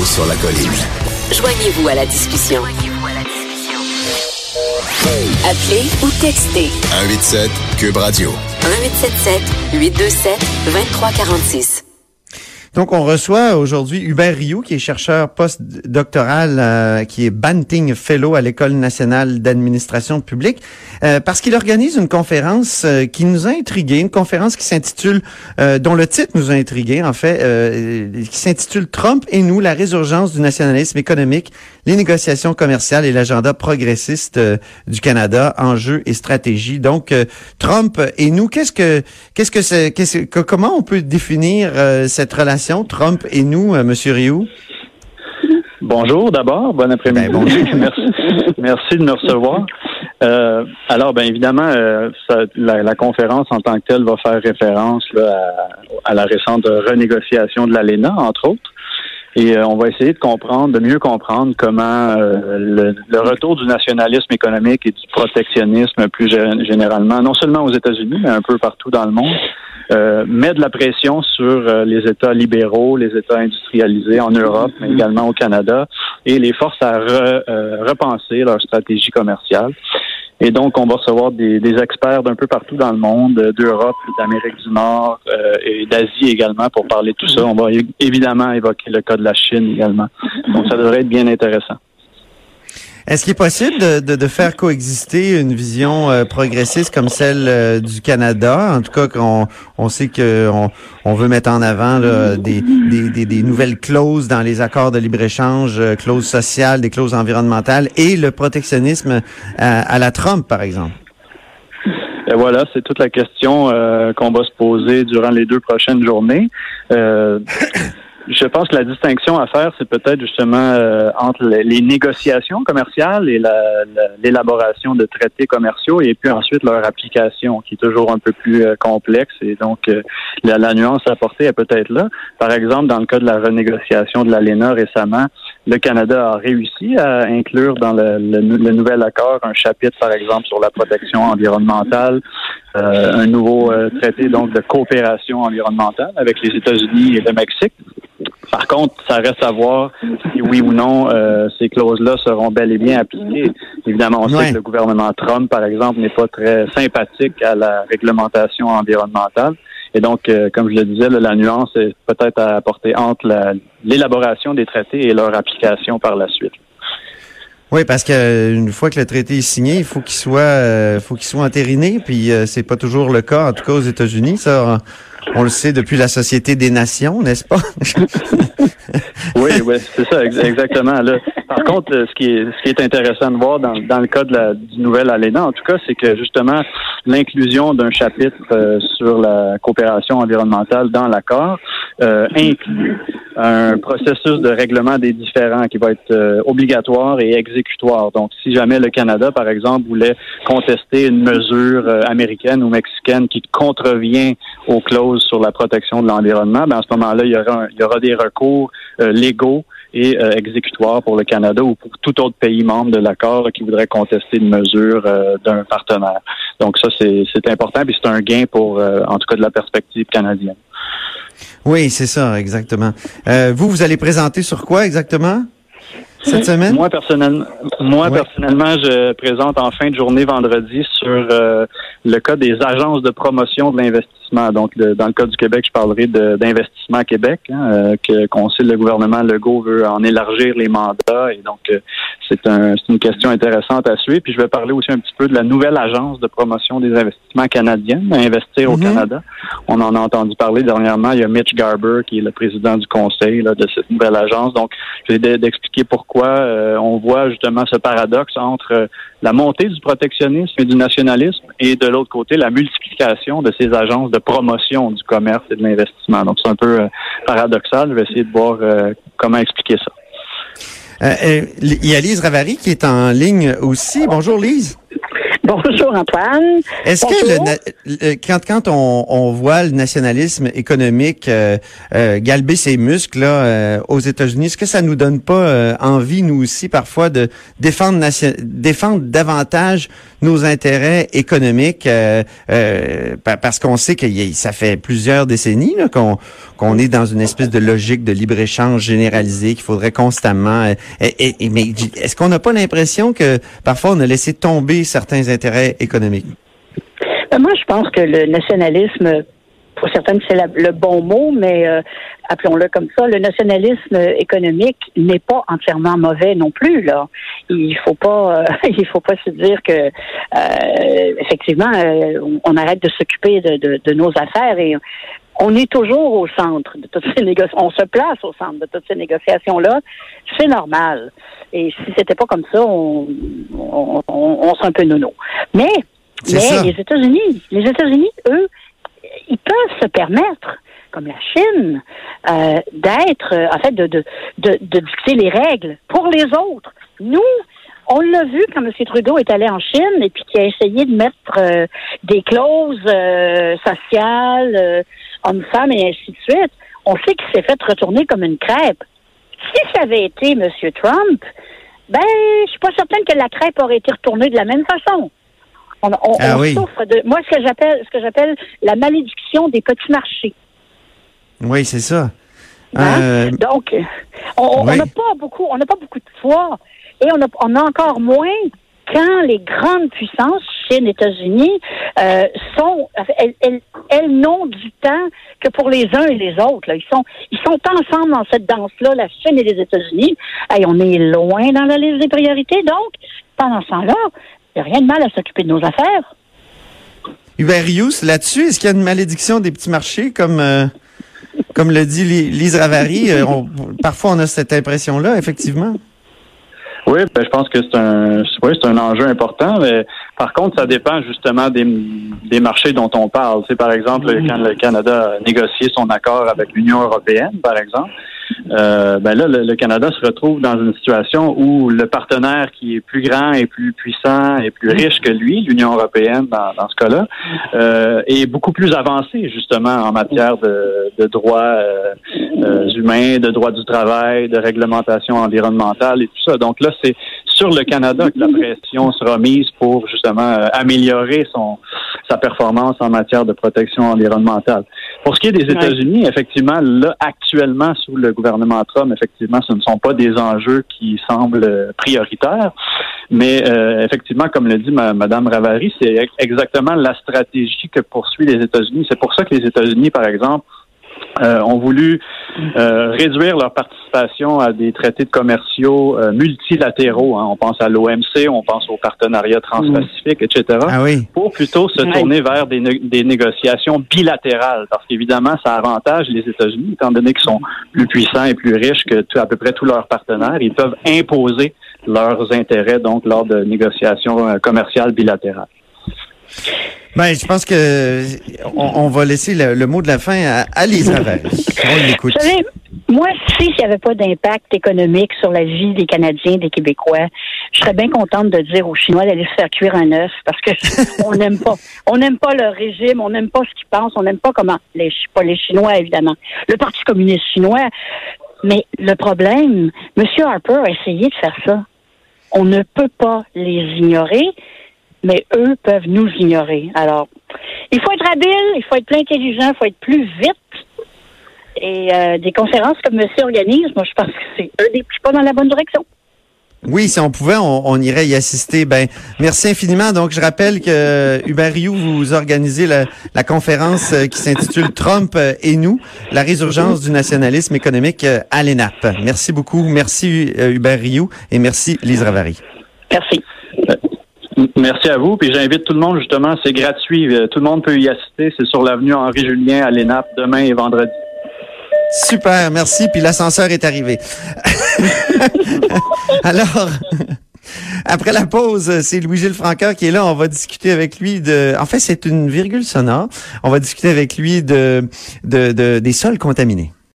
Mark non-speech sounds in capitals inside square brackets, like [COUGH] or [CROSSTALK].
Là-haut sur la colline. Joignez-vous à la discussion. Appelez ou textez 187 Cube Radio. 1877 827 2346. Donc, on reçoit aujourd'hui Hubert Rioux, qui est chercheur postdoctoral, euh, qui est Banting Fellow à l'École nationale d'administration publique, euh, parce qu'il organise une conférence euh, qui nous a intrigués, une conférence qui s'intitule, dont le titre nous a intrigués, en fait, qui s'intitule Trump et nous, la résurgence du nationalisme économique, les négociations commerciales et l'agenda progressiste du Canada, enjeux et stratégie. Donc, Trump et nous, qu'est-ce que, qu'est-ce que c'est, qu'est-ce que, comment on peut définir cette relation Trump et nous, euh, Monsieur Rioux? Bonjour d'abord, bon après-midi. Ben, [LAUGHS] merci, de me recevoir. Euh, alors, bien évidemment, euh, la, conférence en tant que telle va faire référence à, la récente renégociation de l'ALENA, entre autres. Et on va essayer de comprendre, de mieux comprendre comment le, retour du nationalisme économique et du protectionnisme plus généralement, non seulement aux États-Unis, mais un peu partout dans le monde, euh, met de la pression sur euh, les États libéraux, les États industrialisés en Europe, mais également au Canada, et les force à euh, repenser leur stratégie commerciale. Et donc, on va recevoir des, experts d'un peu partout dans le monde, d'Europe, d'Amérique du Nord et d'Asie également pour parler de tout ça. On va évidemment évoquer le cas de la Chine également. Donc, ça devrait être bien intéressant. Est-ce qu'il est possible de, de, faire coexister une vision euh, progressiste comme celle euh, du Canada? En tout cas, qu'on on sait qu'on on veut mettre en avant des, des, des, nouvelles clauses dans les accords de libre-échange, euh, clauses sociales, des clauses environnementales et le protectionnisme à, la Trump, par exemple. Et voilà, c'est toute la question qu'on va se poser durant les deux prochaines journées. Je pense que la distinction à faire, c'est peut-être justement euh, entre les, négociations commerciales et l'élaboration de traités commerciaux et puis ensuite leur application, qui est toujours un peu plus euh, complexe. Et donc, euh, la, nuance à apporter est peut-être là. Par exemple, dans le cas de la renégociation de l'ALENA récemment, le Canada a réussi à inclure dans le, nouvel accord un chapitre, par exemple, sur la protection environnementale, un nouveau traité donc de coopération environnementale avec les États-Unis et le Mexique. Par contre, ça reste à voir si oui ou non euh, ces clauses-là seront bel et bien appliquées. Évidemment, on sait que le gouvernement Trump, par exemple, n'est pas très sympathique à la réglementation environnementale. Et donc, euh, comme je le disais, la nuance est peut-être à apporter entre l'élaboration des traités et leur application par la suite. Oui, parce que une fois que le traité est signé, il faut qu'il soit, euh, faut qu'il soit entériné. Puis c'est pas toujours le cas, en tout cas aux États-Unis. Ça, on le sait depuis la Société des Nations, n'est-ce pas? [LAUGHS] oui, oui, c'est ça, exactement. Par contre, ce qui est, ce qui est intéressant de voir dans, dans le cas de la, du nouvel ALENA, en tout cas, c'est que justement, l'inclusion d'un chapitre euh, sur la coopération environnementale dans l'accord euh, inclut un processus de règlement des différends qui va être euh, obligatoire et exécutoire. Donc, si jamais le Canada, par exemple, voulait contester une mesure américaine ou mexicaine qui contrevient aux clauses sur la protection de l'environnement, ben à ce moment-là, il y aura, il y aura des recours légaux et euh, exécutoire pour le Canada ou pour tout autre pays membre de l'accord qui voudrait contester une mesure euh, d'un partenaire. Donc ça, c'est important, puis c'est un gain pour, euh, en tout cas, de la perspective canadienne. Oui, c'est ça, exactement. vous, vous allez présenter sur quoi exactement? cette semaine? Moi, personnellement, moi personnellement, je présente en fin de journée vendredi sur le cas des agences de promotion de l'investissement donc, dans le cas du Québec, je parlerai d'investissement Québec, hein, euh, que qu'on sait le gouvernement Legault veut en élargir les mandats et donc euh, c'est un, une question intéressante à suivre. Puis je vais parler aussi un petit peu de la nouvelle agence de promotion des investissements canadiens, Investir au mhm. Canada. On en a entendu parler dernièrement. Il y a Mitch Garber qui est le président du conseil de cette nouvelle agence. Donc, je vais d'expliquer pourquoi euh, on voit justement ce paradoxe entre la montée du protectionnisme et du nationalisme et de l'autre côté la multiplication de ces agences de promotion du commerce et de l'investissement. Donc, c'est un peu euh, paradoxal. Je vais essayer de voir euh, comment expliquer ça. Euh, il y a Lise Ravary qui est en ligne aussi. Bonjour Lise. Bonjour Antoine. Est-ce que le, quand, quand on, on, voit le nationalisme économique euh, euh, galber ses muscles là, euh, aux États-Unis, est-ce que ça nous donne pas euh, envie, nous aussi, parfois, de défendre, défendre davantage nos intérêts économiques parce qu'on sait que ça fait plusieurs décennies qu'on qu'on est dans une espèce de logique de libre-échange généralisé qu'il faudrait constamment... Et, et, mais est-ce qu'on n'a pas l'impression que parfois on a laissé tomber certains intérêts Ben, moi, je pense que le nationalisme, pour certaines, c'est le bon mot, mais euh, appelons-le comme ça, le nationalisme économique n'est pas entièrement mauvais non plus. Là, il faut euh, [LAUGHS] faut pas se dire que euh, effectivement, on, arrête de s'occuper de, de, de, nos affaires et on est toujours au centre de toutes ces négociations. On se place au centre de toutes ces négociations-là. C'est normal. Et si c'était pas comme ça, on, on, on, serait un peu nono. Mais, mais les États-Unis, les États-Unis, eux, ils peuvent se permettre, comme la Chine, euh, d'être, en fait, de, de, de, de dicter les règles pour les autres. Nous, on l'a vu quand M. Trudeau est allé en Chine et puis qui a essayé de mettre euh, des clauses euh, sociales, euh, hommes-femmes et ainsi de suite. On sait qu'il s'est fait retourner comme une crêpe. Si ça avait été M. Trump, ben, je suis pas certaine que la crêpe aurait été retournée de la même façon. On, ah souffre de, moi, ce que j'appelle, ce que j'appelle la malédiction des petits marchés. Oui, c'est ça. Hein? Euh, Donc, on n'a pas beaucoup, on n'a pas beaucoup de foi et on a, on a encore moins quand les grandes puissances, Chine, États-Unis, euh, sont, elles, n'ont du temps que pour les uns et les autres. Là. Ils sont, ils sont ensemble dans cette danse-là, la Chine et les États-Unis. On est loin dans la liste des priorités. Donc, pendant ce temps-là, il n'y a rien de mal à s'occuper de nos affaires. Hubert là-dessus, est-ce qu'il y a une malédiction des petits marchés comme euh, comme le dit Lise Ravary? Euh, parfois, on a cette impression-là, effectivement. Oui, ben, je pense que c'est un, oui, c'est un enjeu important. Mais par contre, ça dépend justement des, des marchés dont on parle. C'est par exemple quand le Canada a négocié son accord avec l'Union européenne, par exemple. Euh, ben là, le, Canada se retrouve dans une situation où le partenaire qui est plus grand et plus puissant et plus riche que lui, l'Union européenne dans, ce cas-là, euh, est beaucoup plus avancé justement en matière de, droits euh, humains, de droits du travail, de réglementation environnementale et tout ça. Donc là, c'est sur le Canada que la pression sera mise pour justement améliorer son sa performance en matière de protection environnementale. Pour ce qui est des États-Unis, effectivement, là, actuellement, sous le gouvernement Trump, effectivement, ce ne sont pas des enjeux qui semblent prioritaires. Mais euh, effectivement, comme le dit Madame Ravary, c'est exactement la stratégie que poursuit les États-Unis. C'est pour ça que les États-Unis, par exemple, euh, ont voulu euh, réduire leur participation à des traités de commerciaux euh, multilatéraux. Hein. On pense à l'OMC, on pense au partenariat transpacifique, etc. Ah oui. Pour plutôt se tourner vers des, des, négociations bilatérales, parce qu'évidemment, ça avantage les États-Unis, étant donné qu'ils sont plus puissants et plus riches que à peu près tous leurs partenaires. Ils peuvent imposer leurs intérêts donc lors de négociations commerciales bilatérales. Ben, je pense que on, va laisser le, mot de la fin à, à l'écoute. Vous savez, moi, si s'il n'y avait pas d'impact économique sur la vie des Canadiens, des Québécois, je serais bien contente de dire aux Chinois d'aller se faire cuire un œuf parce que [LAUGHS] on n'aime pas, on n'aime pas leur régime, on n'aime pas ce qu'ils pensent, on n'aime pas comment les pas les Chinois évidemment, le Parti communiste chinois. Mais le problème, M. Harper a essayé de faire ça. On ne peut pas les ignorer mais eux peuvent nous ignorer. Alors, il faut être habile, il faut être plus intelligent, il faut être plus vite. Et euh, des conférences comme Monsieur organise, moi, je pense que c'est un des plus pas dans la bonne direction. Oui, si on pouvait, on, irait y assister. Ben, merci infiniment. Donc, je rappelle que Hubert Rioux, vous organisez la, conférence euh, qui s'intitule Trump et nous, la résurgence du nationalisme économique euh, à l'ENAP. Merci beaucoup. Merci Hubert Rioux et merci Lise Ravary. Merci. Merci à vous. Puis j'invite tout le monde, justement, c'est gratuit. Euh, tout le monde peut y assister. C'est sur l'avenue Henri-Julien à l'ENAP demain et vendredi. Super, merci. Puis l'ascenseur est arrivé. [LAUGHS] Alors, après la pause, c'est Louis-Gilles Francoeur qui est là. On va discuter avec lui de... En fait, c'est une virgule sonore. On va discuter avec lui de, de des sols contaminés.